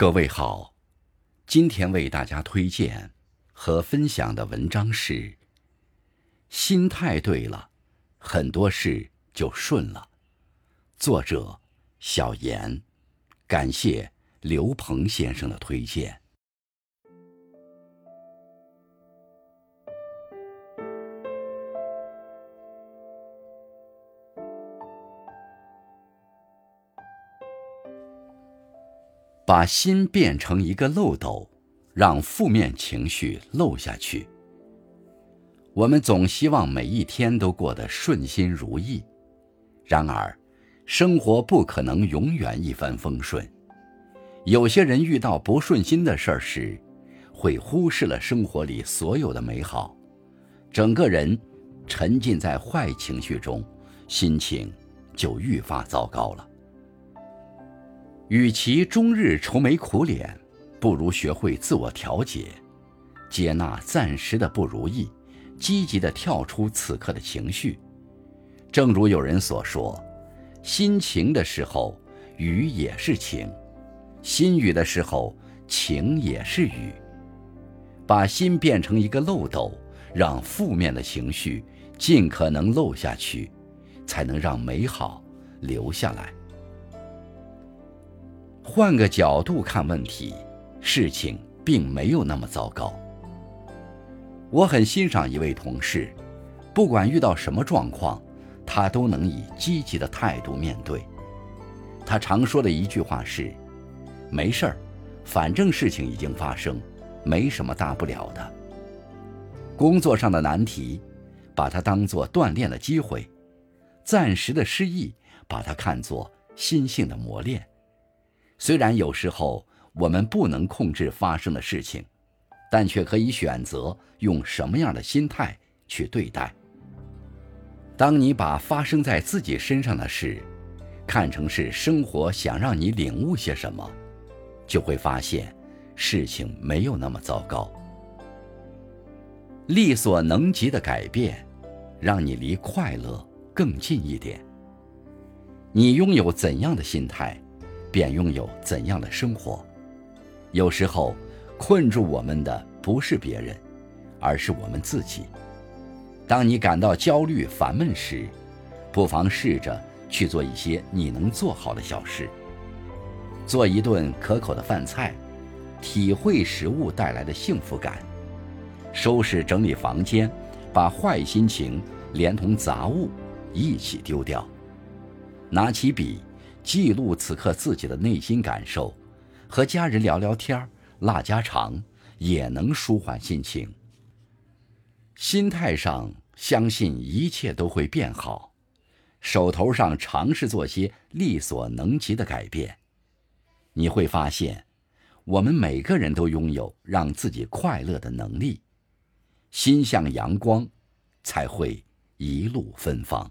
各位好，今天为大家推荐和分享的文章是：心态对了，很多事就顺了。作者小严，感谢刘鹏先生的推荐。把心变成一个漏斗，让负面情绪漏下去。我们总希望每一天都过得顺心如意，然而，生活不可能永远一帆风顺。有些人遇到不顺心的事儿时，会忽视了生活里所有的美好，整个人沉浸在坏情绪中，心情就愈发糟糕了。与其终日愁眉苦脸，不如学会自我调节，接纳暂时的不如意，积极的跳出此刻的情绪。正如有人所说：“心晴的时候，雨也是晴；心雨的时候，晴也是雨。”把心变成一个漏斗，让负面的情绪尽可能漏下去，才能让美好留下来。换个角度看问题，事情并没有那么糟糕。我很欣赏一位同事，不管遇到什么状况，他都能以积极的态度面对。他常说的一句话是：“没事儿，反正事情已经发生，没什么大不了的。”工作上的难题，把它当做锻炼的机会；暂时的失意，把它看作心性的磨练。虽然有时候我们不能控制发生的事情，但却可以选择用什么样的心态去对待。当你把发生在自己身上的事，看成是生活想让你领悟些什么，就会发现事情没有那么糟糕。力所能及的改变，让你离快乐更近一点。你拥有怎样的心态？便拥有怎样的生活？有时候，困住我们的不是别人，而是我们自己。当你感到焦虑、烦闷时，不妨试着去做一些你能做好的小事。做一顿可口的饭菜，体会食物带来的幸福感；收拾整理房间，把坏心情连同杂物一起丢掉；拿起笔。记录此刻自己的内心感受，和家人聊聊天拉家常，也能舒缓心情。心态上，相信一切都会变好；手头上，尝试做些力所能及的改变。你会发现，我们每个人都拥有让自己快乐的能力。心向阳光，才会一路芬芳。